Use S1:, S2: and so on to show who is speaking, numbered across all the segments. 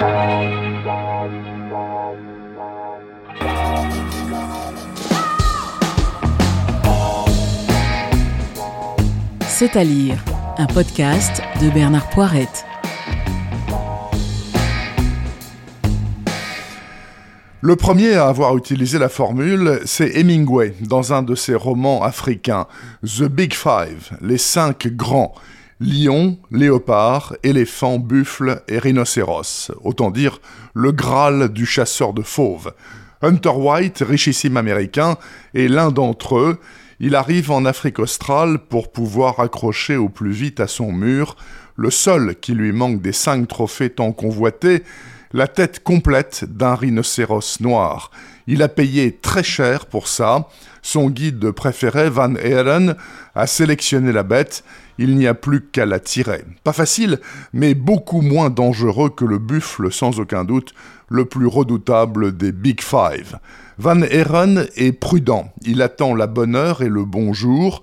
S1: C'est à lire, un podcast de Bernard Poirette.
S2: Le premier à avoir utilisé la formule, c'est Hemingway dans un de ses romans africains, The Big Five, les cinq grands, lion, léopard, éléphant, buffle et rhinocéros, autant dire le Graal du chasseur de fauves. Hunter White, richissime américain, est l'un d'entre eux, il arrive en Afrique australe pour pouvoir accrocher au plus vite à son mur le seul qui lui manque des cinq trophées tant convoités, la tête complète d'un rhinocéros noir. Il a payé très cher pour ça. Son guide préféré, Van Eeren, a sélectionné la bête. Il n'y a plus qu'à la tirer. Pas facile, mais beaucoup moins dangereux que le buffle, sans aucun doute, le plus redoutable des Big Five. Van Eeren est prudent, il attend la bonne heure et le bon jour,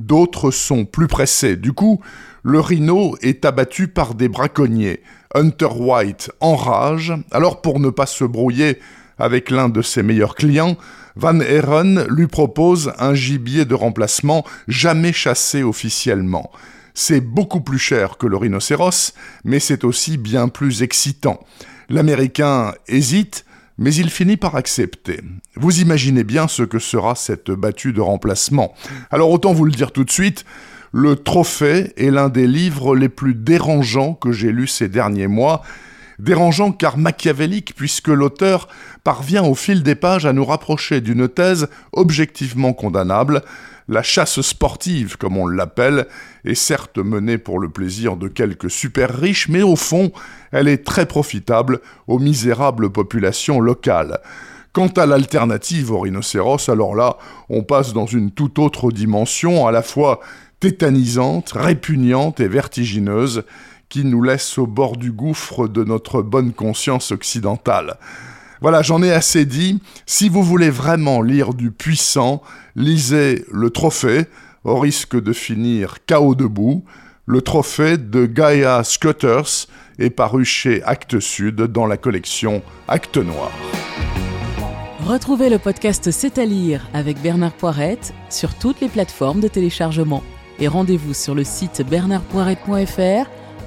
S2: d'autres sont plus pressés. Du coup, le rhino est abattu par des braconniers. Hunter White enrage, alors pour ne pas se brouiller avec l'un de ses meilleurs clients, Van Eeren lui propose un gibier de remplacement jamais chassé officiellement. C'est beaucoup plus cher que le rhinocéros, mais c'est aussi bien plus excitant. L'Américain hésite, mais il finit par accepter. Vous imaginez bien ce que sera cette battue de remplacement. Alors autant vous le dire tout de suite, le trophée est l'un des livres les plus dérangeants que j'ai lus ces derniers mois, dérangeant car machiavélique puisque l'auteur parvient au fil des pages à nous rapprocher d'une thèse objectivement condamnable, la chasse sportive, comme on l'appelle, est certes menée pour le plaisir de quelques super riches, mais au fond, elle est très profitable aux misérables populations locales. Quant à l'alternative au rhinocéros, alors là, on passe dans une toute autre dimension, à la fois tétanisante, répugnante et vertigineuse, qui nous laisse au bord du gouffre de notre bonne conscience occidentale. Voilà, j'en ai assez dit. Si vous voulez vraiment lire du puissant, lisez Le Trophée, au risque de finir chaos debout. Le Trophée de Gaia Scutters est paru chez Actes Sud dans la collection Actes Noir.
S1: Retrouvez le podcast C'est à lire avec Bernard Poirette sur toutes les plateformes de téléchargement. Et rendez-vous sur le site bernardpoirette.fr